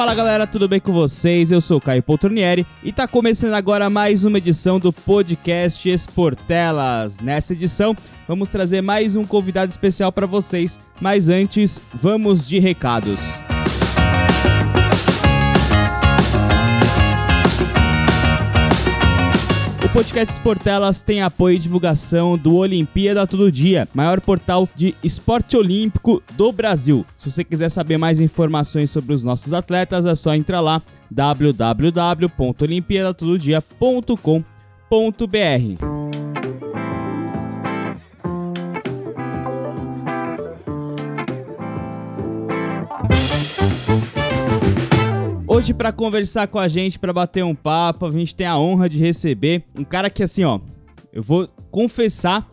Fala galera, tudo bem com vocês? Eu sou o Caio Poltronieri e tá começando agora mais uma edição do podcast Esportelas. Nessa edição, vamos trazer mais um convidado especial para vocês, mas antes, vamos de recados. O podcast Esportelas tem apoio e divulgação do Olimpíada Todo Dia, maior portal de esporte olímpico do Brasil. Se você quiser saber mais informações sobre os nossos atletas, é só entrar lá www.olimpiadatododia.com.br. Hoje, para conversar com a gente, para bater um papo, a gente tem a honra de receber um cara que, assim, ó, eu vou confessar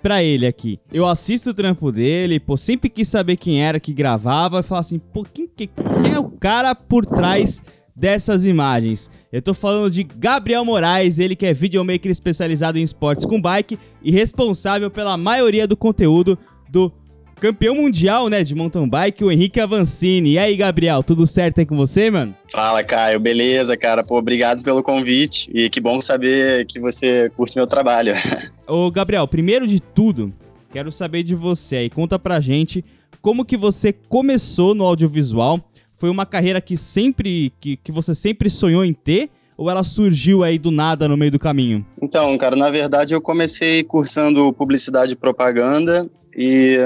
pra ele aqui. Eu assisto o trampo dele, pô, sempre quis saber quem era que gravava, e falar assim, pô, quem, quem, quem é o cara por trás dessas imagens? Eu tô falando de Gabriel Moraes, ele que é videomaker especializado em esportes com bike e responsável pela maioria do conteúdo do campeão mundial, né, de mountain bike, o Henrique Avancini. E aí, Gabriel, tudo certo aí com você, mano? Fala, Caio. Beleza, cara. Pô, obrigado pelo convite e que bom saber que você curte meu trabalho. Ô, Gabriel, primeiro de tudo, quero saber de você aí. Conta pra gente como que você começou no audiovisual. Foi uma carreira que sempre que, que você sempre sonhou em ter? Ou ela surgiu aí do nada no meio do caminho? Então, cara, na verdade eu comecei cursando publicidade e propaganda e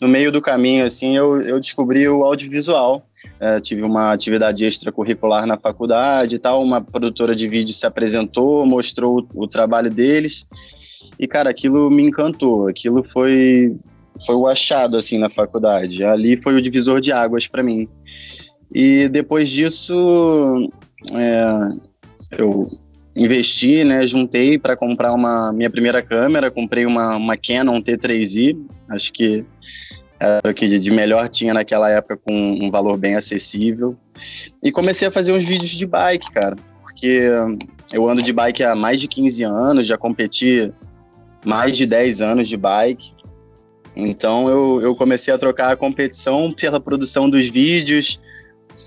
no meio do caminho, assim, eu, eu descobri o audiovisual. É, tive uma atividade extracurricular na faculdade e tal, uma produtora de vídeo se apresentou, mostrou o, o trabalho deles, e, cara, aquilo me encantou, aquilo foi, foi o achado, assim, na faculdade. Ali foi o divisor de águas para mim. E depois disso, é, eu investi, né, juntei para comprar uma minha primeira câmera, comprei uma, uma Canon T3i, acho que era o que de melhor tinha naquela época com um valor bem acessível. E comecei a fazer uns vídeos de bike, cara, porque eu ando de bike há mais de 15 anos, já competi mais de 10 anos de bike. Então eu, eu comecei a trocar a competição pela produção dos vídeos,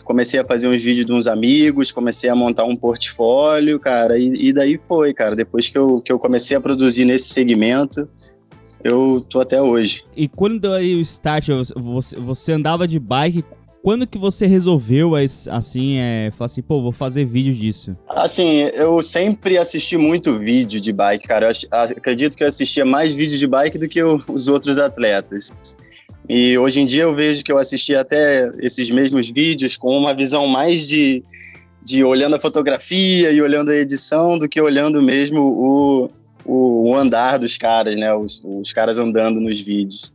comecei a fazer uns vídeos de uns amigos, comecei a montar um portfólio, cara, e, e, daí foi, cara. Depois que eu, que eu comecei a produzir nesse segmento, eu tô até hoje. E quando aí o start, você, você andava de bike, quando que você resolveu, assim, é, falar assim, pô, vou fazer vídeo disso? Assim, eu sempre assisti muito vídeo de bike, cara. Eu acredito que eu assistia mais vídeo de bike do que os outros atletas. E hoje em dia eu vejo que eu assisti até esses mesmos vídeos com uma visão mais de, de olhando a fotografia e olhando a edição do que olhando mesmo o, o, o andar dos caras, né? Os, os caras andando nos vídeos.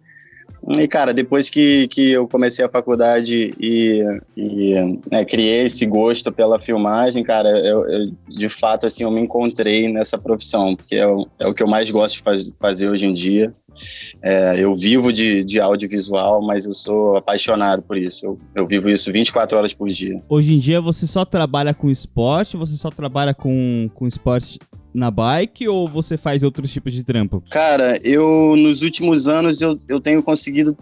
E, cara, depois que, que eu comecei a faculdade e, e né, criei esse gosto pela filmagem, cara, eu, eu, de fato, assim, eu me encontrei nessa profissão, porque é o, é o que eu mais gosto de faz, fazer hoje em dia. É, eu vivo de, de audiovisual, mas eu sou apaixonado por isso. Eu, eu vivo isso 24 horas por dia. Hoje em dia, você só trabalha com esporte? Você só trabalha com, com esporte na bike ou você faz outros tipos de trampo? Cara, eu nos últimos anos eu, eu tenho conseguido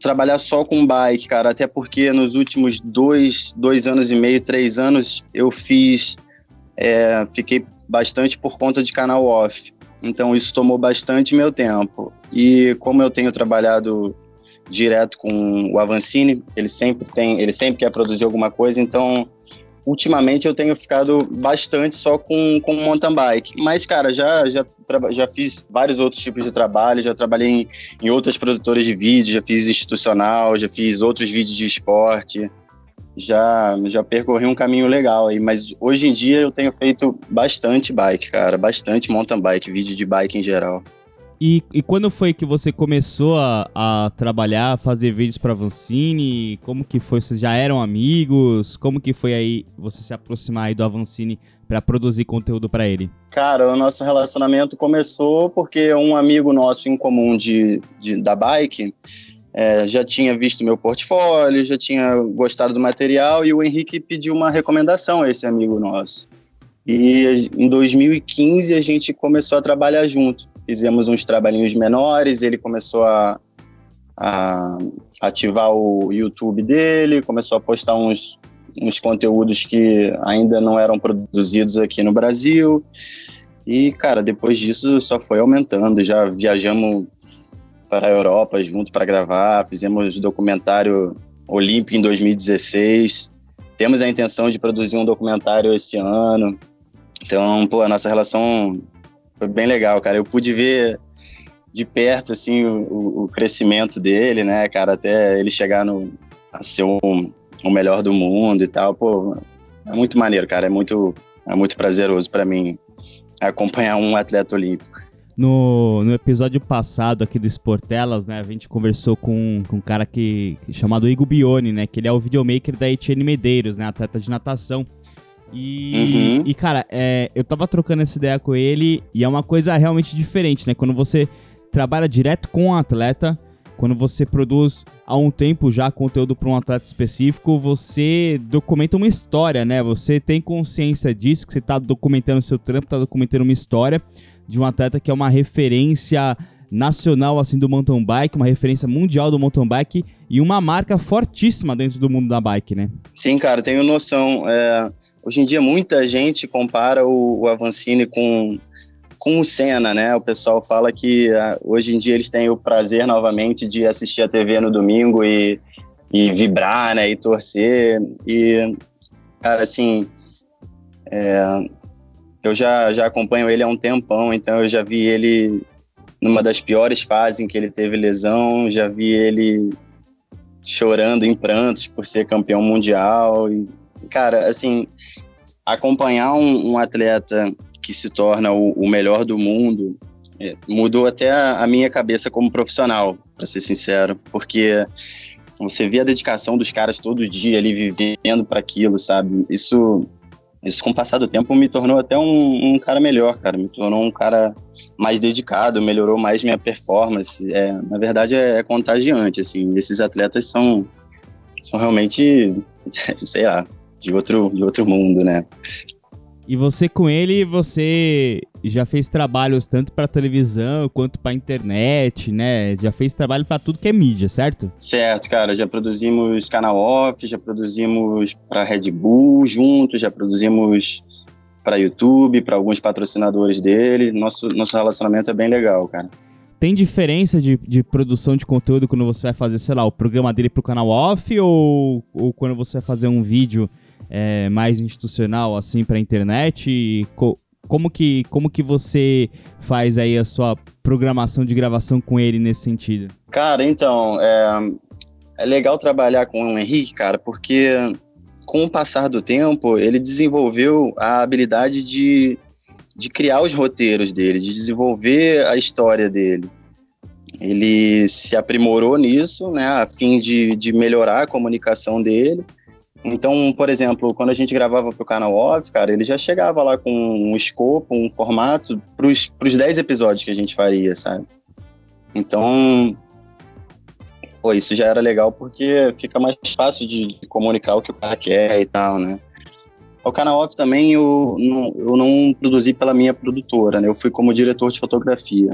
trabalhar só com bike, cara, até porque nos últimos dois, dois anos e meio, três anos, eu fiz, é, fiquei bastante por conta de canal off. Então isso tomou bastante meu tempo. E como eu tenho trabalhado direto com o Avancini, ele sempre tem, ele sempre quer produzir alguma coisa, então ultimamente eu tenho ficado bastante só com, com mountain bike. Mas, cara, já, já, já fiz vários outros tipos de trabalho, já trabalhei em, em outras produtoras de vídeo, já fiz institucional, já fiz outros vídeos de esporte, já, já percorri um caminho legal aí. Mas hoje em dia eu tenho feito bastante bike, cara, bastante mountain bike, vídeo de bike em geral. E, e quando foi que você começou a, a trabalhar, fazer vídeos para Avancini? Como que foi? Vocês já eram amigos? Como que foi aí você se aproximar aí do Avancini para produzir conteúdo para ele? Cara, o nosso relacionamento começou porque um amigo nosso em comum de, de da bike é, já tinha visto meu portfólio, já tinha gostado do material e o Henrique pediu uma recomendação a esse amigo nosso. E em 2015 a gente começou a trabalhar junto. Fizemos uns trabalhinhos menores, ele começou a, a ativar o YouTube dele, começou a postar uns, uns conteúdos que ainda não eram produzidos aqui no Brasil. E, cara, depois disso só foi aumentando. Já viajamos para a Europa junto para gravar, fizemos documentário olímpico em 2016. Temos a intenção de produzir um documentário esse ano. Então, pô, a nossa relação foi bem legal, cara. Eu pude ver de perto, assim, o, o crescimento dele, né, cara, até ele chegar no, a ser o, o melhor do mundo e tal. Pô, é muito maneiro, cara. É muito, é muito prazeroso para mim acompanhar um atleta olímpico. No, no episódio passado aqui do Sportelas, né, a gente conversou com, com um cara que, chamado Igor Bione, né, que ele é o videomaker da Etienne Medeiros, né, atleta de natação. E, uhum. e cara, é, eu tava trocando essa ideia com ele e é uma coisa realmente diferente, né? Quando você trabalha direto com um atleta, quando você produz há um tempo já conteúdo para um atleta específico, você documenta uma história, né? Você tem consciência disso, que você está documentando o seu trampo, está documentando uma história de um atleta que é uma referência nacional assim do mountain bike, uma referência mundial do mountain bike e uma marca fortíssima dentro do mundo da bike, né? Sim, cara, tenho noção. É, Hoje em dia, muita gente compara o, o Avancini com, com o Senna, né? O pessoal fala que uh, hoje em dia eles têm o prazer novamente de assistir a TV no domingo e, e vibrar, né? E torcer. E, cara, assim, é, eu já, já acompanho ele há um tempão, então eu já vi ele numa das piores fases em que ele teve lesão, já vi ele chorando em prantos por ser campeão mundial. E, cara, assim, acompanhar um, um atleta que se torna o, o melhor do mundo é, mudou até a, a, minha cabeça como profissional, para ser sincero, porque você vê a dedicação dos caras todo dia ali vivendo para aquilo, sabe? Isso, isso com o passar do tempo me tornou até um, um, cara melhor, cara. Me tornou um cara mais dedicado, melhorou mais minha performance. É, na verdade, é, é contagiante, assim. Esses atletas são, são realmente, sei lá, de outro, de outro mundo, né? E você com ele, você já fez trabalhos tanto para televisão quanto para internet, né? Já fez trabalho para tudo que é mídia, certo? Certo, cara. Já produzimos canal off, já produzimos para Red Bull juntos, já produzimos para YouTube, para alguns patrocinadores dele. Nosso nosso relacionamento é bem legal, cara. Tem diferença de, de produção de conteúdo quando você vai fazer, sei lá, o programa dele pro canal off ou, ou quando você vai fazer um vídeo é, mais institucional assim para a internet? Co como que, como que você faz aí a sua programação de gravação com ele nesse sentido? Cara, então, é, é legal trabalhar com o Henrique, cara, porque com o passar do tempo, ele desenvolveu a habilidade de, de criar os roteiros dele, de desenvolver a história dele. Ele se aprimorou nisso, né, a fim de, de melhorar a comunicação dele então, por exemplo, quando a gente gravava pro canal off, cara, ele já chegava lá com um escopo, um formato pros, pros 10 episódios que a gente faria, sabe? Então, pô, isso já era legal porque fica mais fácil de comunicar o que o cara quer e tal, né? O canal off também eu não, eu não produzi pela minha produtora, né? Eu fui como diretor de fotografia.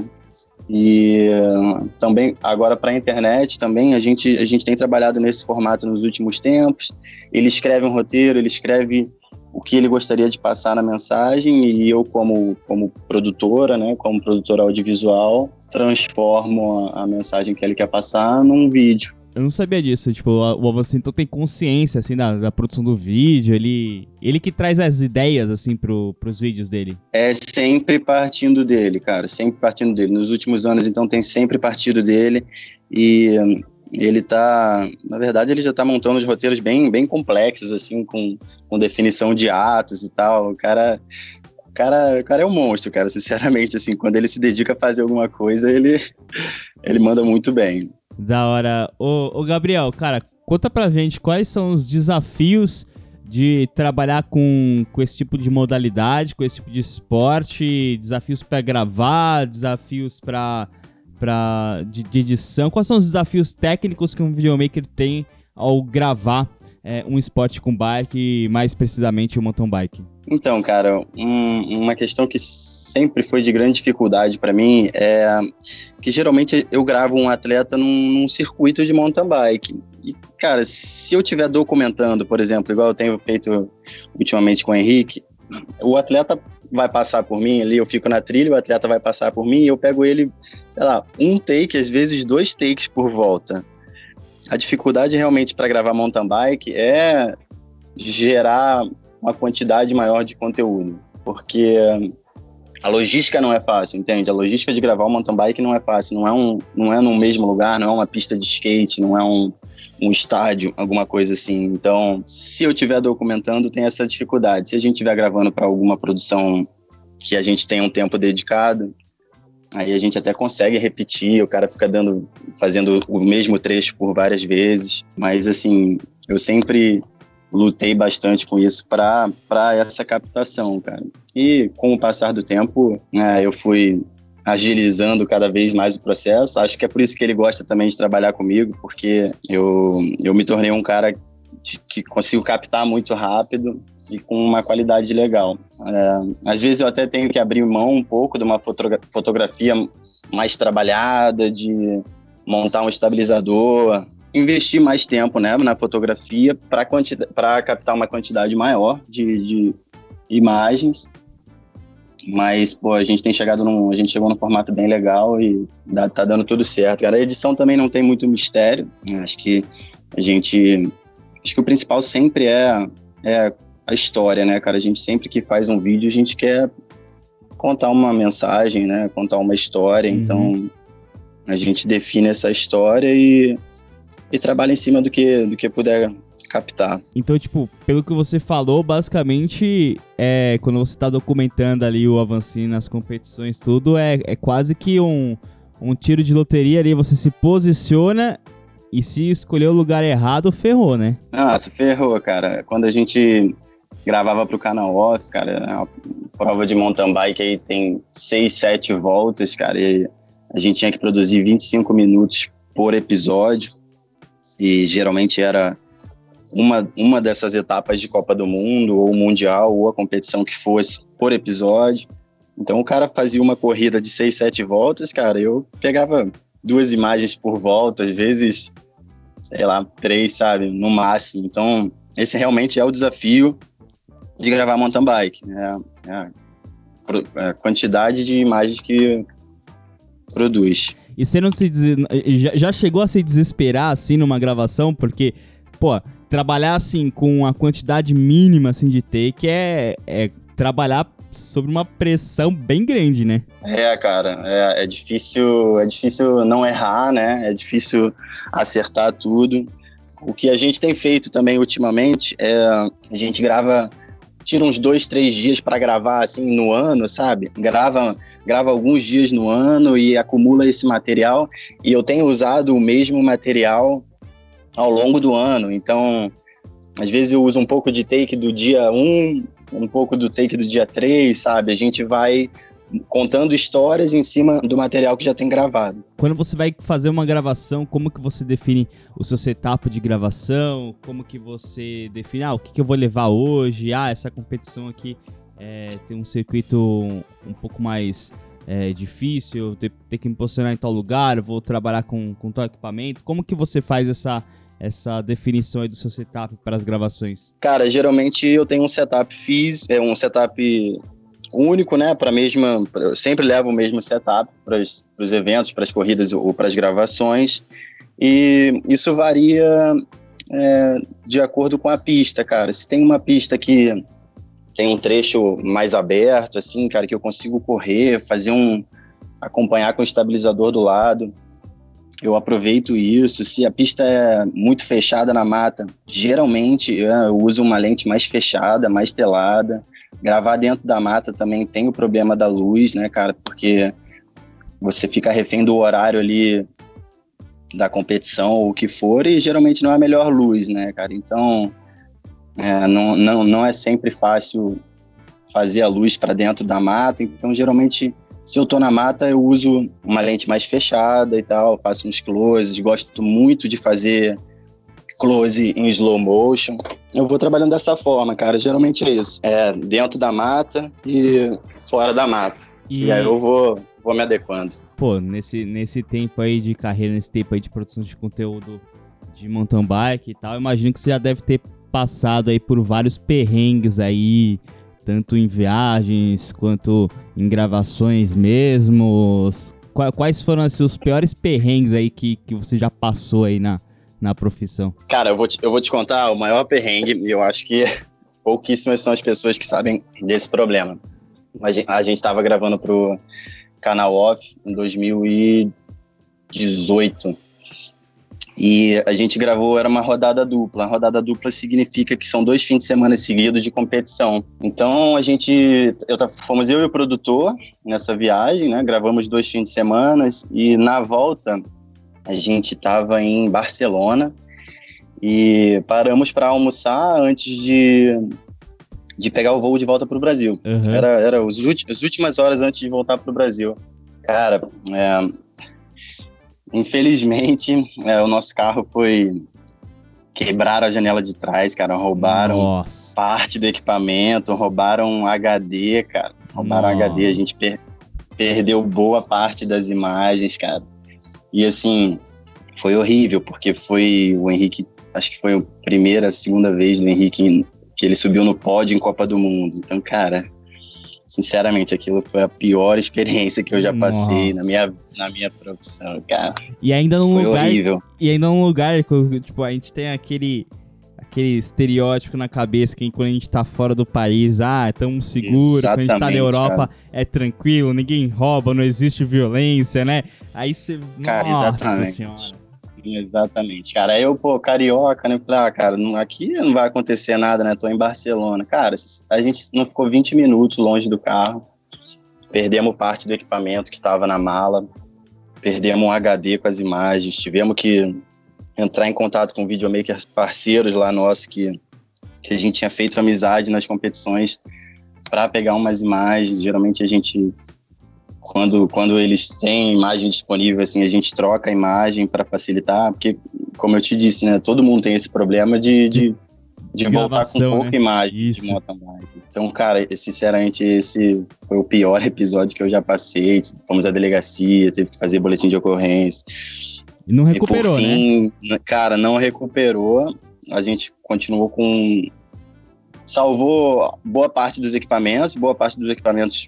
E uh, também, agora para a internet, também a gente, a gente tem trabalhado nesse formato nos últimos tempos. Ele escreve um roteiro, ele escreve o que ele gostaria de passar na mensagem e eu, como, como produtora, né, como produtora audiovisual, transformo a, a mensagem que ele quer passar num vídeo. Eu não sabia disso, tipo, o Avancito então tem consciência, assim, da, da, produção do vídeo, ele, ele que traz as ideias, assim, pro, pros vídeos dele. É sempre partindo dele, cara, sempre partindo dele. Nos últimos anos, então, tem sempre partido dele e ele tá, na verdade, ele já tá montando os roteiros bem, bem complexos, assim, com, com definição de atos e tal. O cara, cara, o cara é um monstro, cara, sinceramente, assim, quando ele se dedica a fazer alguma coisa, ele, ele manda muito bem. Da hora. Ô, ô Gabriel, cara, conta pra gente quais são os desafios de trabalhar com, com esse tipo de modalidade, com esse tipo de esporte, desafios para gravar, desafios para para de, de, edição. Quais são os desafios técnicos que um videomaker tem ao gravar é, um esporte com bike, mais precisamente o mountain bike? Então, cara, um, uma questão que sempre foi de grande dificuldade para mim é que geralmente eu gravo um atleta num, num, circuito de mountain bike. E, cara, se eu estiver documentando, por exemplo, igual eu tenho feito ultimamente com o Henrique, o atleta vai passar por mim ali, eu fico na trilha, o atleta vai passar por mim e eu pego ele, sei lá, um take, às vezes dois takes por volta. A dificuldade realmente para gravar mountain bike é gerar uma quantidade maior de conteúdo, porque a logística não é fácil, entende? A logística de gravar um mountain bike não é fácil, não é, um, não é no mesmo lugar, não é uma pista de skate, não é um, um estádio, alguma coisa assim. Então, se eu estiver documentando, tem essa dificuldade. Se a gente estiver gravando para alguma produção que a gente tem um tempo dedicado, aí a gente até consegue repetir, o cara fica dando, fazendo o mesmo trecho por várias vezes, mas assim, eu sempre lutei bastante com isso para essa captação, cara. E com o passar do tempo, né, eu fui agilizando cada vez mais o processo. Acho que é por isso que ele gosta também de trabalhar comigo, porque eu, eu me tornei um cara de, que consigo captar muito rápido e com uma qualidade legal. É, às vezes eu até tenho que abrir mão um pouco de uma fotogra fotografia mais trabalhada, de montar um estabilizador, investir mais tempo né, na fotografia para captar uma quantidade maior de, de, imagens. Mas, pô, a gente tem chegado num. A gente chegou num formato bem legal e dá, tá dando tudo certo. Cara, a edição também não tem muito mistério. Acho que a gente. Acho que o principal sempre é, é a história, né, cara? A gente sempre que faz um vídeo, a gente quer contar uma mensagem, né? Contar uma história. Uhum. Então, a gente define essa história e e trabalha em cima do que, do que puder captar. Então, tipo, pelo que você falou, basicamente, é, quando você está documentando ali o Avancini nas competições, tudo, é, é quase que um, um tiro de loteria ali, você se posiciona e se escolher o lugar errado, ferrou, né? Nossa, ferrou, cara. Quando a gente gravava pro canal off, cara, a prova de mountain bike aí tem 6, 7 voltas, cara, e a gente tinha que produzir 25 minutos por episódio e geralmente era uma, uma dessas etapas de Copa do Mundo, ou Mundial, ou a competição que fosse por episódio. Então o cara fazia uma corrida de seis, sete voltas, cara, eu pegava duas imagens por volta, às vezes, sei lá, três, sabe, no máximo. Então, esse realmente é o desafio de gravar mountain bike, né? É a quantidade de imagens que produz. E você não se des... já chegou a se desesperar assim numa gravação, porque, pô, trabalhar assim com a quantidade mínima assim de take é, é trabalhar sobre uma pressão bem grande, né? É, cara, é, é difícil, é difícil não errar, né? É difícil acertar tudo. O que a gente tem feito também ultimamente é a gente grava, tira uns dois, três dias para gravar assim no ano, sabe? Grava grava alguns dias no ano e acumula esse material. E eu tenho usado o mesmo material ao longo do ano. Então, às vezes eu uso um pouco de take do dia 1, um pouco do take do dia 3, sabe? A gente vai contando histórias em cima do material que já tem gravado. Quando você vai fazer uma gravação, como que você define o seu setup de gravação? Como que você define, ah, o que, que eu vou levar hoje? Ah, essa competição aqui é, tem um circuito um, um pouco mais é, difícil, ter, ter, que me posicionar em tal lugar, vou trabalhar com, com tal equipamento. Como que você faz essa, essa definição aí do seu setup para as gravações? Cara, geralmente eu tenho um setup físico, é um setup único, né? Para mesma, eu sempre levo o mesmo setup para os eventos, para as corridas ou para as gravações. E isso varia é, de acordo com a pista, cara. Se tem uma pista que tem um trecho mais aberto, assim, cara, que eu consigo correr, fazer um. acompanhar com o estabilizador do lado. Eu aproveito isso. Se a pista é muito fechada na mata, geralmente eu uso uma lente mais fechada, mais telada. Gravar dentro da mata também tem o problema da luz, né, cara? Porque você fica refém do horário ali da competição ou o que for, e geralmente não é a melhor luz, né, cara? Então, é, não, não, não é sempre fácil fazer a luz para dentro da mata, então geralmente se eu tô na mata eu uso uma lente mais fechada e tal, faço uns closes, gosto muito de fazer close em slow motion. Eu vou trabalhando dessa forma, cara, geralmente é isso, é dentro da mata e fora da mata. E, e aí eu vou, vou me adequando. Pô, nesse, nesse tempo aí de carreira, nesse tempo aí de produção de conteúdo de mountain bike e tal, imagino que você já deve ter passado aí por vários perrengues aí, tanto em viagens quanto em gravações mesmo. Quais foram assim, os piores perrengues aí que, que você já passou aí na, na profissão? Cara, eu vou, te, eu vou te contar o maior perrengue, e eu acho que pouquíssimas são as pessoas que sabem desse problema. A gente, a gente tava gravando pro canal Off em 2018. E a gente gravou, era uma rodada dupla. A rodada dupla significa que são dois fins de semana seguidos de competição. Então a gente, eu, fomos eu e o produtor nessa viagem, né? Gravamos dois fins de semana e na volta a gente estava em Barcelona e paramos para almoçar antes de, de pegar o voo de volta para o Brasil. Uhum. Era, era os as últimas horas antes de voltar para o Brasil. Cara, é, Infelizmente, é, o nosso carro foi. Quebraram a janela de trás, cara. Roubaram Nossa. parte do equipamento, roubaram HD, cara. Roubaram Nossa. HD. A gente per perdeu boa parte das imagens, cara. E assim, foi horrível, porque foi o Henrique. Acho que foi a primeira, segunda vez do Henrique que ele subiu no pódio em Copa do Mundo. Então, cara, Sinceramente, aquilo foi a pior experiência que eu já passei na minha, na minha profissão, cara. E ainda num foi lugar. Horrível. E ainda num lugar, tipo, a gente tem aquele aquele estereótipo na cabeça que quando a gente tá fora do país, ah, estamos seguros, quando a gente tá na Europa cara. é tranquilo, ninguém rouba, não existe violência, né? Aí você. Cara, Nossa exatamente. senhora. Exatamente, cara. Eu, pô, carioca, né? Falei, ah, cara, não, aqui não vai acontecer nada, né? Tô em Barcelona. Cara, a gente não ficou 20 minutos longe do carro. Perdemos parte do equipamento que estava na mala. Perdemos um HD com as imagens. Tivemos que entrar em contato com videomakers parceiros lá nossos que, que a gente tinha feito amizade nas competições para pegar umas imagens. Geralmente a gente quando, quando eles têm imagem disponível, assim, a gente troca a imagem para facilitar, porque, como eu te disse, né, todo mundo tem esse problema de, de, de, voltar com pouca né? imagem Isso. de mountain bike. Então, cara, sinceramente, esse foi o pior episódio que eu já passei. Fomos à delegacia, teve que fazer boletim de ocorrência. E não recuperou, e fim, né? Cara, não recuperou. A gente continuou com salvou boa parte dos equipamentos, boa parte dos equipamentos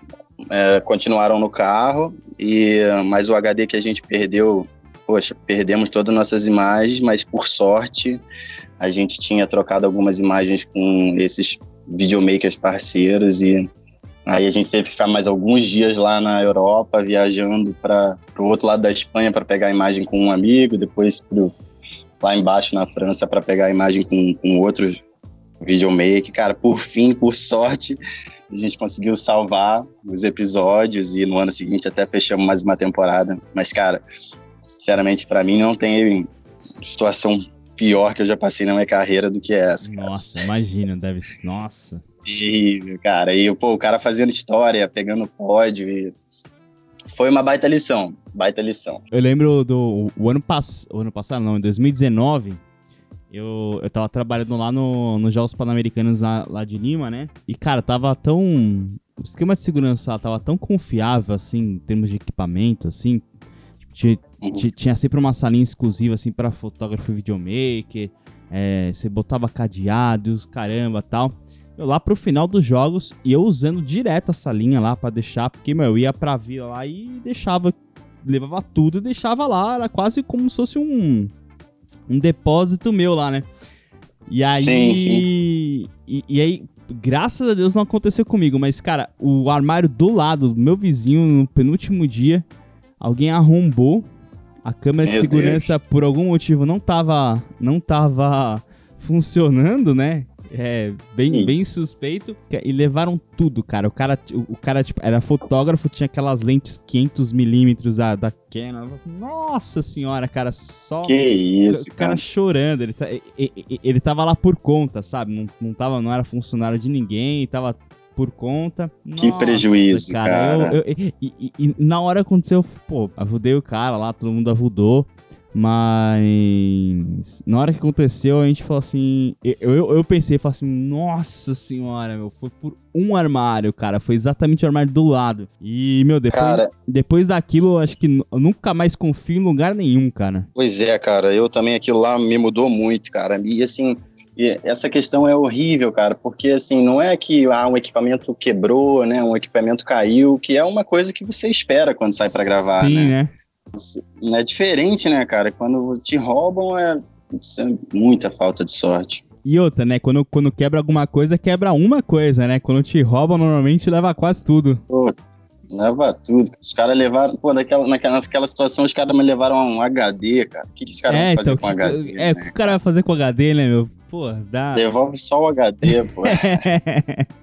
é, continuaram no carro, e mas o HD que a gente perdeu, poxa, perdemos todas as nossas imagens, mas por sorte a gente tinha trocado algumas imagens com esses videomakers parceiros e aí a gente teve que ficar mais alguns dias lá na Europa viajando para o outro lado da Espanha para pegar a imagem com um amigo, depois pro, lá embaixo na França para pegar a imagem com, com outro videomaker. Cara, por fim, por sorte, a gente conseguiu salvar os episódios e no ano seguinte até fechamos mais uma temporada. Mas, cara, sinceramente, para mim não tem situação pior que eu já passei na minha carreira do que essa. Cara. Nossa, imagina, deve ser. Nossa. E, cara, e pô, o cara fazendo história, pegando pódio. E... Foi uma baita lição, baita lição. Eu lembro do o ano, pass... o ano passado, não, em 2019 eu, eu tava trabalhando lá no, nos Jogos Pan-Americanos lá, de Lima, né? E, cara, tava tão. O esquema de segurança lá tava tão confiável, assim, em termos de equipamento, assim. Tinha, tinha sempre uma salinha exclusiva, assim, pra fotógrafo e videomaker. É, você botava cadeados, caramba tal. Eu lá pro final dos jogos e eu usando direto essa linha lá para deixar, porque, meu, eu ia pra vila lá e deixava, levava tudo e deixava lá, era quase como se fosse um, um depósito meu lá, né? E aí. Sim, sim. E, e, aí, graças a Deus não aconteceu comigo, mas, cara, o armário do lado do meu vizinho, no penúltimo dia, alguém arrombou. A câmera meu de segurança, Deus. por algum motivo, não tava, não tava funcionando, né? É, bem, bem suspeito. E levaram tudo, cara. O cara, o, o cara tipo, era fotógrafo, tinha aquelas lentes 500mm da, da Canon. Assim, Nossa senhora, cara, só. Que isso, o cara. cara chorando. Ele, tá, ele, ele tava lá por conta, sabe? Não, não, tava, não era funcionário de ninguém, tava por conta. Que Nossa, prejuízo, cara. cara. Eu, eu, e, e, e, na hora aconteceu, pô, avudei o cara lá, todo mundo avudou. Mas na hora que aconteceu, a gente falou assim. Eu, eu, eu pensei, falei assim, nossa senhora, meu, foi por um armário, cara. Foi exatamente o armário do lado. E, meu, depois, cara, depois daquilo, acho que eu nunca mais confio em lugar nenhum, cara. Pois é, cara. Eu também aquilo lá me mudou muito, cara. E assim, e essa questão é horrível, cara, porque assim, não é que ah, um equipamento quebrou, né? Um equipamento caiu, que é uma coisa que você espera quando sai para gravar, Sim, né? né? É diferente, né, cara? Quando te roubam é, é muita falta de sorte. E outra, né? Quando, quando quebra alguma coisa, quebra uma coisa, né? Quando te roubam, normalmente leva quase tudo. Pô, leva tudo. Os caras levaram, pô, naquela, naquela, naquela situação, os caras me levaram um HD, cara. O que, que os caras é, vão fazer então, com que, HD? É, né, o que o cara vai fazer com HD, né, meu? Pô, dá. Devolve só o HD, pô.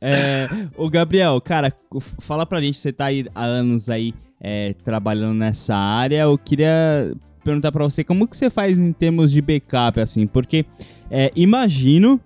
é, o Gabriel, cara, fala pra gente, você tá aí há anos aí é, trabalhando nessa área. Eu queria perguntar para você como que você faz em termos de backup, assim, porque é, imagino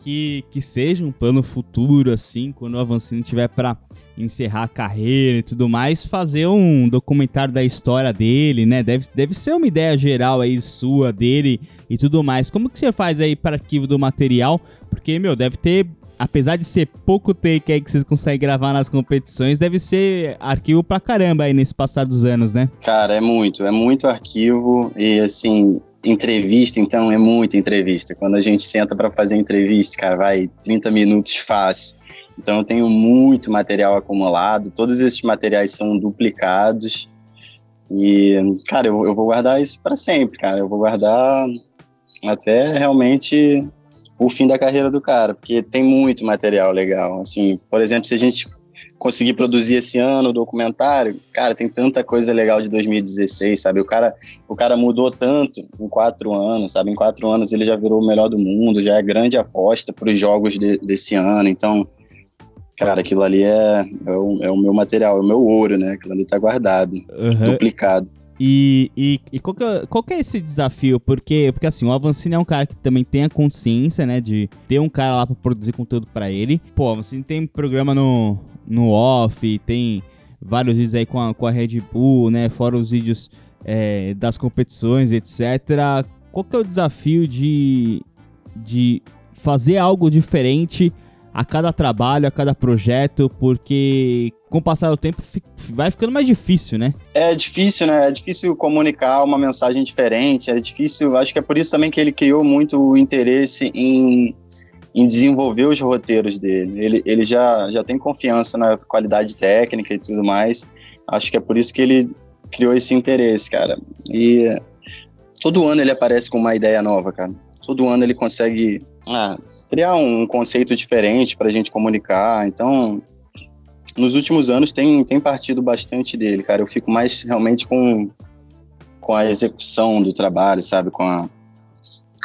que, que seja um plano futuro, assim, quando o Avancini tiver para encerrar a carreira e tudo mais, fazer um documentário da história dele, né? Deve, deve ser uma ideia geral aí sua, dele e tudo mais. Como que você faz aí para arquivo do material? Porque, meu, deve ter apesar de ser pouco take aí que vocês conseguem gravar nas competições, deve ser arquivo pra caramba aí nesse passar dos anos, né? Cara, é muito, é muito arquivo e assim, entrevista, então é muita entrevista. Quando a gente senta para fazer entrevista, cara, vai 30 minutos fácil. Então eu tenho muito material acumulado, todos esses materiais são duplicados. E, cara, eu, eu vou guardar isso para sempre, cara. Eu vou guardar até realmente o fim da carreira do cara, porque tem muito material legal. Assim, por exemplo, se a gente conseguir produzir esse ano o documentário, cara, tem tanta coisa legal de 2016, sabe? O cara, o cara mudou tanto em quatro anos, sabe? Em quatro anos ele já virou o melhor do mundo, já é grande aposta para os jogos de, desse ano. Então, cara, aquilo ali é, é o, é, o, meu material, é o meu ouro, né? Aquilo ali tá guardado, uhum. duplicado. E, e, e qual, que é, qual que é esse desafio? Porque, porque assim, o Avancini é um cara que também tem a consciência, né, de ter um cara lá pra produzir conteúdo para ele. Pô, Avancini tem programa no, no off, tem vários vídeos aí com a, com a Red Bull, né, fora os vídeos é, das competições, etc. Qual que é o desafio de, de fazer algo diferente a cada trabalho, a cada projeto, porque com o passar do tempo vai ficando mais difícil, né? É difícil, né? É difícil comunicar uma mensagem diferente, é difícil, acho que é por isso também que ele criou muito o interesse em, em desenvolver os roteiros dele. Ele, ele já, já tem confiança na qualidade técnica e tudo mais, acho que é por isso que ele criou esse interesse, cara. E todo ano ele aparece com uma ideia nova, cara. Todo ano ele consegue ah, criar um conceito diferente para a gente comunicar. Então, nos últimos anos tem, tem partido bastante dele, cara. Eu fico mais realmente com, com a execução do trabalho, sabe? Com a,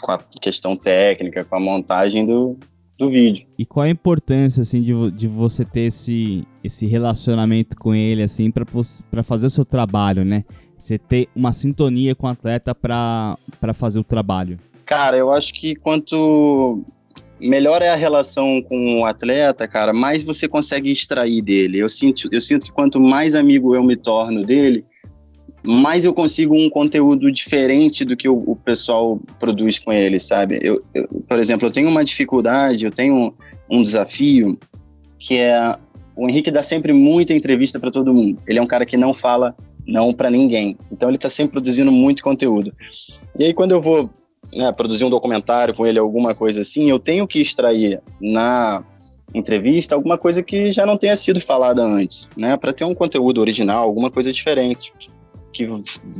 com a questão técnica, com a montagem do, do vídeo. E qual a importância, assim, de, de você ter esse, esse relacionamento com ele, assim, para fazer o seu trabalho, né? Você ter uma sintonia com o atleta para fazer o trabalho. Cara, eu acho que quanto melhor é a relação com o atleta, cara, mais você consegue extrair dele. Eu sinto, eu sinto que quanto mais amigo eu me torno dele, mais eu consigo um conteúdo diferente do que o, o pessoal produz com ele, sabe? Eu, eu, por exemplo, eu tenho uma dificuldade, eu tenho um desafio que é o Henrique dá sempre muita entrevista para todo mundo. Ele é um cara que não fala não para ninguém. Então ele está sempre produzindo muito conteúdo. E aí quando eu vou né, produzir um documentário com ele, alguma coisa assim, eu tenho que extrair na entrevista alguma coisa que já não tenha sido falada antes, né, para ter um conteúdo original, alguma coisa diferente que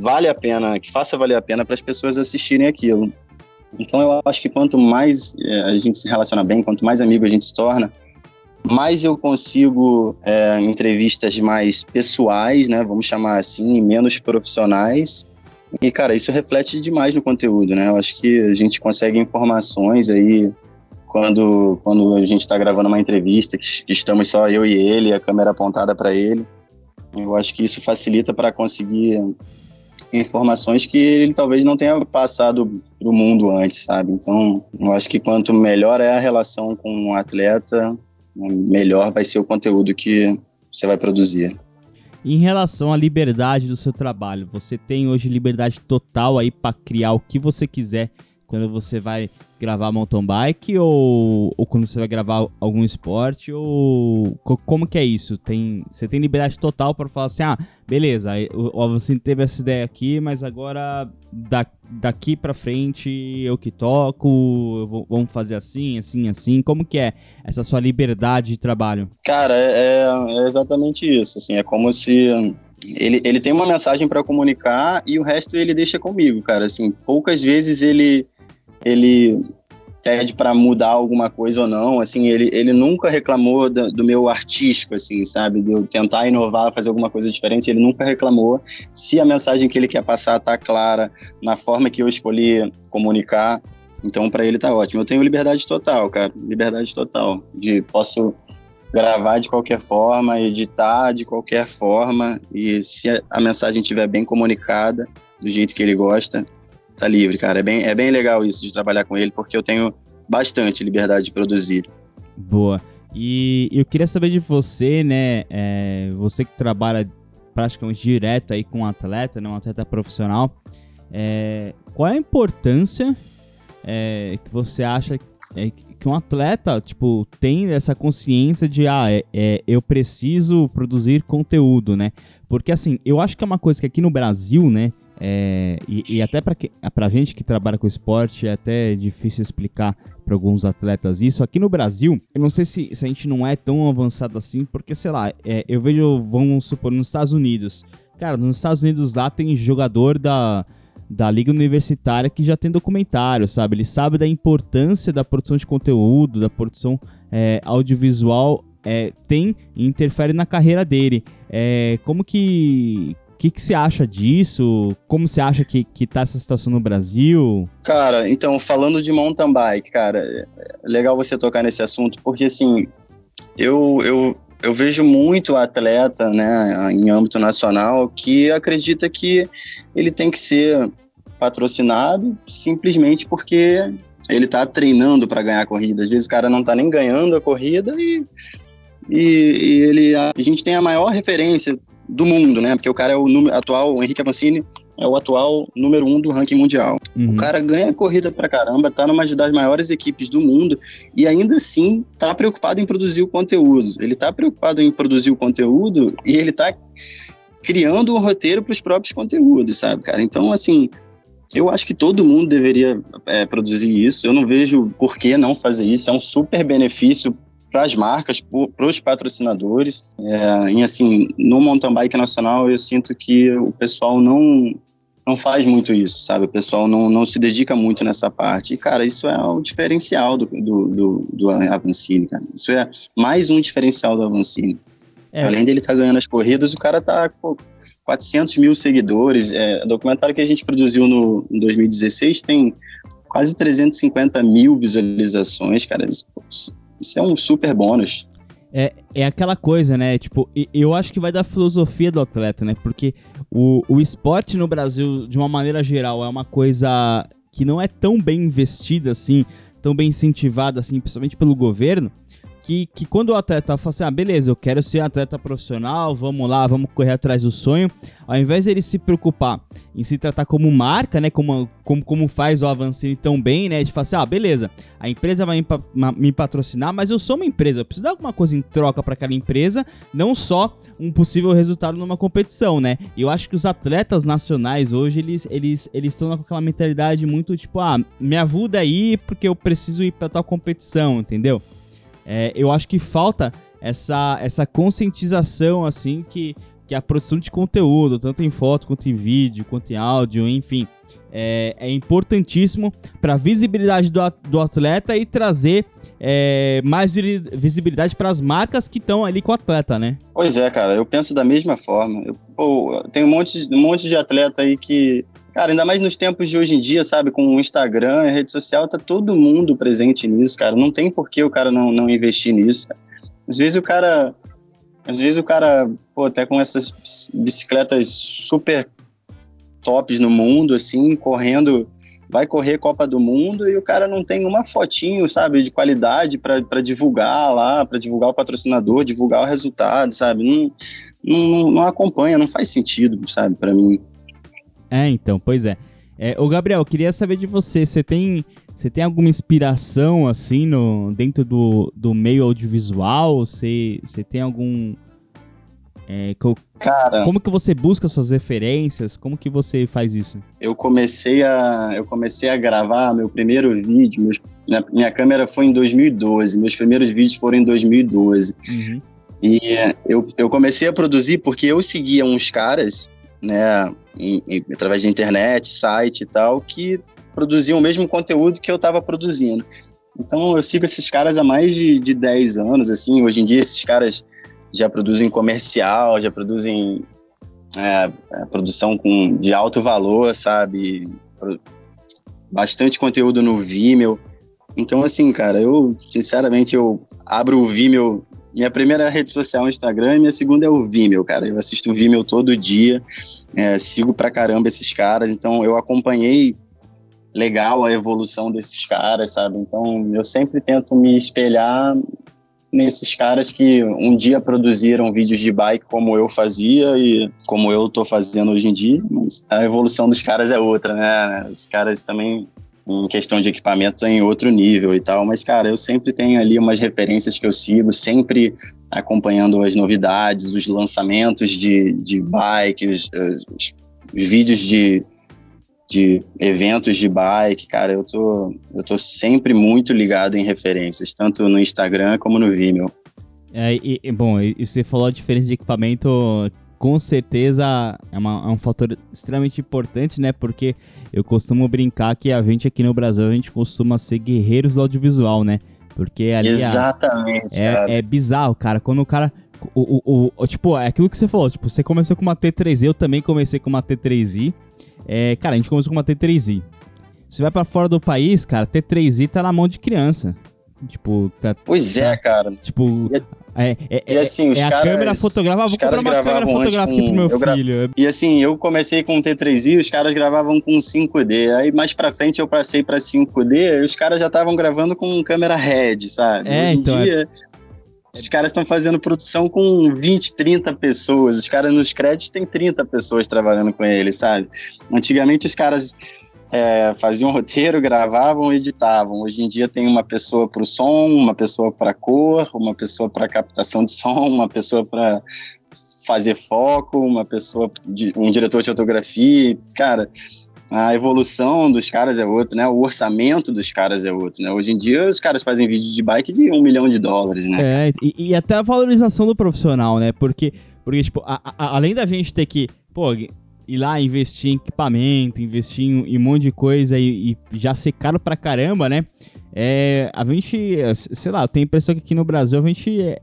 vale a pena, que faça valer a pena para as pessoas assistirem aquilo. Então eu acho que quanto mais é, a gente se relaciona bem, quanto mais amigo a gente se torna, mais eu consigo é, entrevistas mais pessoais, né, vamos chamar assim, menos profissionais, e, cara, isso reflete demais no conteúdo, né? Eu acho que a gente consegue informações aí quando, quando a gente está gravando uma entrevista, que estamos só eu e ele, a câmera apontada para ele. Eu acho que isso facilita para conseguir informações que ele talvez não tenha passado para o mundo antes, sabe? Então, eu acho que quanto melhor é a relação com o atleta, melhor vai ser o conteúdo que você vai produzir. Em relação à liberdade do seu trabalho, você tem hoje liberdade total aí para criar o que você quiser quando você vai gravar mountain bike ou, ou quando você vai gravar algum esporte ou como que é isso? Tem, você tem liberdade total para falar assim, ah, beleza, você teve essa ideia aqui, mas agora da, daqui para frente eu que toco, vou, vamos fazer assim, assim, assim. Como que é essa sua liberdade de trabalho? Cara, é, é exatamente isso. Assim, é como se ele, ele tem uma mensagem para comunicar e o resto ele deixa comigo, cara. Assim, poucas vezes ele ele pede para mudar alguma coisa ou não, assim, ele, ele nunca reclamou do, do, meu artístico, assim, sabe, de eu tentar inovar, fazer alguma coisa diferente, ele nunca reclamou. Se a mensagem que ele quer passar tá clara na forma que eu escolhi comunicar, então para ele tá ótimo. Eu tenho liberdade total, cara, liberdade total, de posso gravar de qualquer forma, editar de qualquer forma, e se a mensagem estiver bem comunicada, do jeito que ele gosta, tá livre, cara. É bem, é bem legal isso de trabalhar com ele, porque eu tenho bastante liberdade de produzir. Boa. E eu queria saber de você, né? É, você que trabalha praticamente direto aí com um atleta, né, um atleta profissional, é, qual é a importância é, que você acha é, que um atleta, tipo, tem essa consciência de, ah, é, é, eu preciso produzir conteúdo, né? Porque, assim, eu acho que é uma coisa que aqui no Brasil, né, é, e, e, até para gente que trabalha com esporte é até difícil explicar para alguns atletas isso. Aqui no Brasil, eu não sei se, se, a gente não é tão avançado assim, porque sei lá, é, eu vejo, vamos supor, nos Estados Unidos. Cara, nos Estados Unidos lá tem jogador da, da Liga Universitária que já tem documentário, sabe? Ele sabe da importância da produção de conteúdo, da produção é, audiovisual é, tem e interfere na carreira dele. É, como que que, que você acha disso? Como você acha que, que tá essa situação no Brasil? Cara, então, falando de mountain bike, cara, é legal você tocar nesse assunto, porque assim, eu, eu, eu vejo muito atleta, né, em âmbito nacional, que acredita que ele tem que ser patrocinado simplesmente porque ele tá treinando para ganhar a corrida. Às vezes o cara não tá nem ganhando a corrida e, e, e ele a gente tem a maior referência do mundo, né? Porque o cara é o número atual, o Henrique Avancini é o atual número um do ranking mundial. Uhum. O cara ganha corrida pra caramba, tá numa das maiores equipes do mundo e ainda assim tá preocupado em produzir o conteúdo. Ele tá preocupado em produzir o conteúdo e ele tá criando um roteiro para os próprios conteúdos, sabe, cara? Então, assim, eu acho que todo mundo deveria é, produzir isso. Eu não vejo por que não fazer isso. É um super benefício para as marcas, para os patrocinadores. É, e assim, no mountain bike nacional, eu sinto que o pessoal não não faz muito isso, sabe? O pessoal não, não se dedica muito nessa parte. E, cara, isso é o diferencial do, do, do, do Avancini, cara. Isso é mais um diferencial do Avancini. É. Além dele estar tá ganhando as corridas, o cara tá com 400 mil seguidores. É, documentário que a gente produziu no, em 2016 tem quase 350 mil visualizações, cara. Isso, isso é um super bônus. É, é aquela coisa, né? Tipo, eu acho que vai da filosofia do atleta, né? Porque o, o esporte no Brasil, de uma maneira geral, é uma coisa que não é tão bem investida assim, tão bem incentivada assim, principalmente pelo governo que, que quando o atleta fala assim, ah, beleza, eu quero ser atleta profissional, vamos lá, vamos correr atrás do sonho, ao invés de ele se preocupar em se tratar como marca, né, como, como, como faz o Avancini tão bem, né, de falar assim, ah, beleza, a empresa vai me, me patrocinar, mas eu sou uma empresa, eu preciso dar alguma coisa em troca para aquela empresa, não só um possível resultado numa competição, né, eu acho que os atletas nacionais hoje, eles eles eles estão com aquela mentalidade muito tipo, ah, me ajuda aí porque eu preciso ir para tal competição, entendeu? É, eu acho que falta essa, essa conscientização, assim, que, que a produção de conteúdo, tanto em foto quanto em vídeo, quanto em áudio, enfim, é, é importantíssimo para a visibilidade do, do atleta e trazer é, mais visibilidade para as marcas que estão ali com o atleta, né? Pois é, cara, eu penso da mesma forma. Eu, pô, tem um monte, um monte de atleta aí que. Cara, ainda mais nos tempos de hoje em dia, sabe? Com o Instagram, a rede social, tá todo mundo presente nisso, cara. Não tem por que o cara não, não investir nisso. Cara. Às vezes o cara. Às vezes o cara, pô, até com essas bicicletas super tops no mundo, assim, correndo vai correr Copa do Mundo e o cara não tem uma fotinho, sabe, de qualidade para divulgar lá, para divulgar o patrocinador, divulgar o resultado, sabe? Não, não, não acompanha, não faz sentido, sabe, para mim. É, então, pois é. é. Ô, Gabriel, queria saber de você, você tem, você tem alguma inspiração, assim, no, dentro do, do meio audiovisual? Você, você tem algum é, co Cara, como que você busca suas referências? Como que você faz isso? Eu comecei a, eu comecei a gravar meu primeiro vídeo. Meus, minha, minha câmera foi em 2012. Meus primeiros vídeos foram em 2012. Uhum. E eu, eu comecei a produzir porque eu seguia uns caras, né, em, em, através da internet, site e tal, que produziam o mesmo conteúdo que eu estava produzindo. Então eu sigo esses caras há mais de, de 10 anos, assim. Hoje em dia esses caras já produzem comercial, já produzem é, é, produção com, de alto valor, sabe? Bastante conteúdo no Vimeo. Então, assim, cara, eu, sinceramente, eu abro o Vimeo. Minha primeira rede social é o Instagram e minha segunda é o Vimeo, cara. Eu assisto o Vimeo todo dia, é, sigo pra caramba esses caras. Então, eu acompanhei legal a evolução desses caras, sabe? Então, eu sempre tento me espelhar nesses caras que um dia produziram vídeos de bike como eu fazia e como eu tô fazendo hoje em dia, mas a evolução dos caras é outra, né? Os caras também em questão de equipamentos em outro nível e tal, mas cara, eu sempre tenho ali umas referências que eu sigo, sempre acompanhando as novidades, os lançamentos de, de bikes, os, os vídeos de de eventos de bike, cara, eu tô, eu tô sempre muito ligado em referências, tanto no Instagram como no Vimeo. É, e, e, bom, e você falou a diferença de equipamento, com certeza é, uma, é, um fator extremamente importante, né? Porque eu costumo brincar que a gente aqui no Brasil, a gente costuma ser guerreiros do audiovisual, né? Porque ali Exatamente, é, é, bizarro, cara. Quando o cara. O, o, o, tipo, é aquilo que você falou, tipo, você começou com uma T3i, eu também comecei com uma T3i. É, cara, a gente começou com uma T3i. Você vai para fora do país, cara, T3i tá na mão de criança. Tipo, tá, Pois é, cara. Tipo, é, é, e assim, os é caras, a câmera fotográfica, vou comprar uma câmera fotográfica pro meu filho. E assim, eu comecei com T3i, os caras gravavam com 5D. Aí mais pra frente eu passei pra 5D, e os caras já estavam gravando com câmera RED, sabe? É, Hoje então, em é dia, os caras estão fazendo produção com 20, 30 pessoas. Os caras nos créditos tem 30 pessoas trabalhando com eles, sabe? Antigamente os caras é, faziam roteiro, gravavam, editavam. Hoje em dia tem uma pessoa para o som, uma pessoa para cor, uma pessoa para captação de som, uma pessoa para fazer foco, uma pessoa, um diretor de fotografia. Cara, a evolução dos caras é outra, né? O orçamento dos caras é outro, né? Hoje em dia os caras fazem vídeo de bike de um milhão de dólares, né? É, e, e até a valorização do profissional, né? Porque, porque tipo, a, a, além da gente ter que, pô, ir lá investir em equipamento, investir em, em um monte de coisa e, e, já ser caro pra caramba, né? É, a gente, sei lá, eu tenho a impressão que aqui no Brasil a gente é,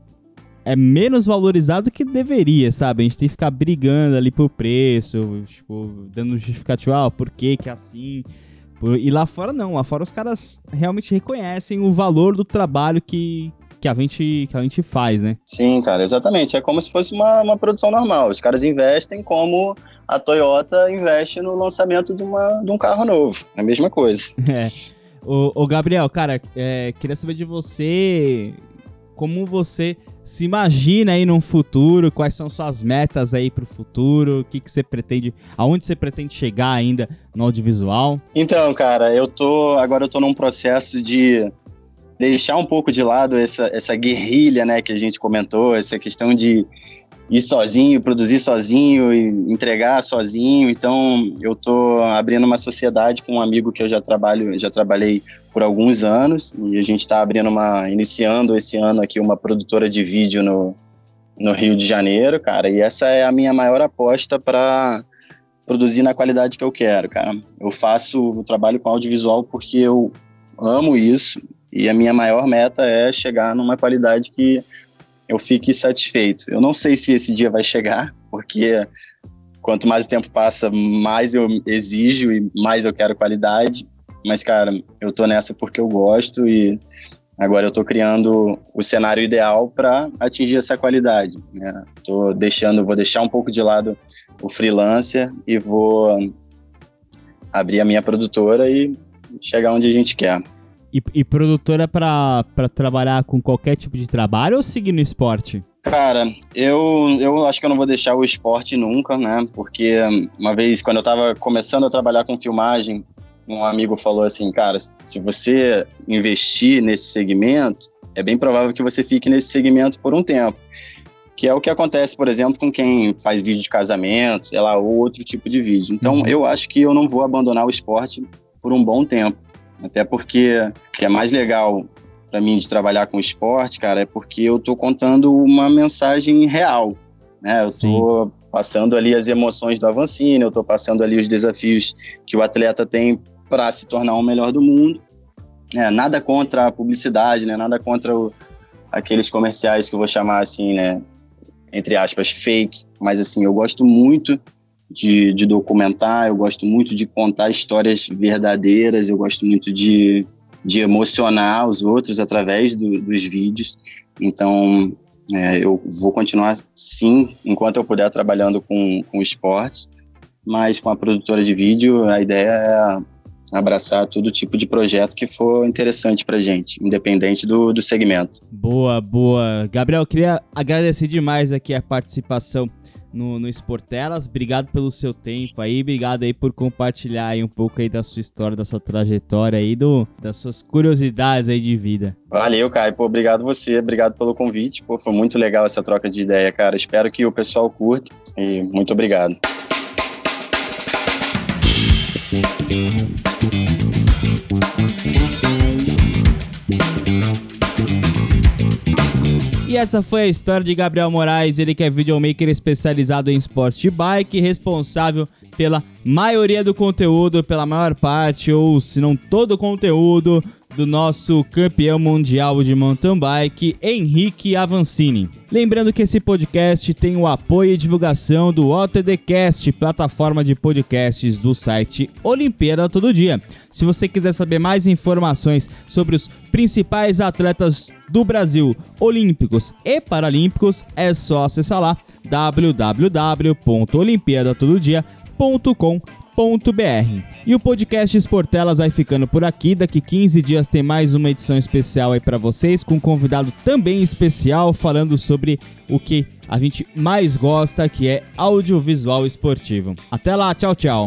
é menos valorizado que deveria, sabe? A gente tem que ficar brigando ali por preço, tipo, dando justificativo, ah, por que que é assim? E lá fora não, lá fora os caras realmente reconhecem o valor do trabalho que, que, a, gente, que a gente faz, né? Sim, cara, exatamente. É como se fosse uma, uma produção normal. Os caras investem como a Toyota investe no lançamento de, uma, de um carro novo. É a mesma coisa. É. O, o Gabriel, cara, é, queria saber de você como você se imagina aí num futuro, quais são suas metas aí pro futuro, o que, que você pretende, aonde você pretende chegar ainda no audiovisual? Então, cara, eu tô, agora eu tô num processo de deixar um pouco de lado essa, essa guerrilha, né, que a gente comentou, essa questão de ir sozinho, produzir sozinho e entregar sozinho. Então, eu tô abrindo uma sociedade com um amigo que eu já trabalho, já trabalhei por alguns anos e a gente está abrindo uma, iniciando esse ano aqui uma produtora de vídeo no, no Rio de Janeiro, cara. E essa é a minha maior aposta para produzir na qualidade que eu quero, cara. Eu faço o trabalho com audiovisual porque eu amo isso e a minha maior meta é chegar numa qualidade que eu fique satisfeito. Eu não sei se esse dia vai chegar, porque quanto mais o tempo passa, mais eu exijo e mais eu quero qualidade. Mas, cara, eu tô nessa porque eu gosto e agora eu tô criando o cenário ideal para atingir essa qualidade. Né? Tô deixando, vou deixar um pouco de lado o freelancer e vou abrir a minha produtora e chegar onde a gente quer. E, e produtora para trabalhar com qualquer tipo de trabalho ou seguir no esporte? Cara, eu, eu acho que eu não vou deixar o esporte nunca, né? Porque uma vez, quando eu tava começando a trabalhar com filmagem, um amigo falou assim, cara, se você investir nesse segmento, é bem provável que você fique nesse segmento por um tempo. Que é o que acontece, por exemplo, com quem faz vídeo de casamento, sei lá, ou outro tipo de vídeo. Então, uhum. eu acho que eu não vou abandonar o esporte por um bom tempo. Até porque o que é mais legal para mim de trabalhar com esporte, cara, é porque eu tô contando uma mensagem real, né? Eu Sim. tô passando ali as emoções do Avancini, eu tô passando ali os desafios que o atleta tem para se tornar o melhor do mundo. É, nada contra a publicidade, né? Nada contra o, aqueles comerciais que eu vou chamar assim, né? Entre aspas, fake. Mas assim, eu gosto muito de, de documentar, eu gosto muito de contar histórias verdadeiras, eu gosto muito de, de emocionar os outros através do, dos vídeos. Então, é, eu vou continuar, sim, enquanto eu puder, trabalhando com, com esportes, mas com a produtora de vídeo, a ideia é abraçar todo tipo de projeto que for interessante pra gente, independente do, do segmento. Boa, boa. Gabriel, queria agradecer demais aqui a participação no, no Esportelas. Obrigado pelo seu tempo aí, obrigado aí por compartilhar aí um pouco aí da sua história, da sua trajetória aí, do, das suas curiosidades aí de vida. Valeu, Caio. Pô, obrigado você, obrigado pelo convite. Pô, foi muito legal essa troca de ideia, cara. Espero que o pessoal curta e muito obrigado. E essa foi a história de Gabriel Moraes, ele que é videomaker especializado em esporte de bike, responsável pela maioria do conteúdo, pela maior parte, ou se não todo o conteúdo do nosso campeão mundial de mountain bike, Henrique Avancini. Lembrando que esse podcast tem o apoio e divulgação do OTDcast, plataforma de podcasts do site Olimpíada Todo Dia. Se você quiser saber mais informações sobre os principais atletas do Brasil, olímpicos e paralímpicos, é só acessar lá www.olimpiadatododia.com.br e o podcast Esportelas vai ficando por aqui. Daqui 15 dias tem mais uma edição especial aí para vocês, com um convidado também especial falando sobre o que a gente mais gosta, que é audiovisual esportivo. Até lá, tchau, tchau.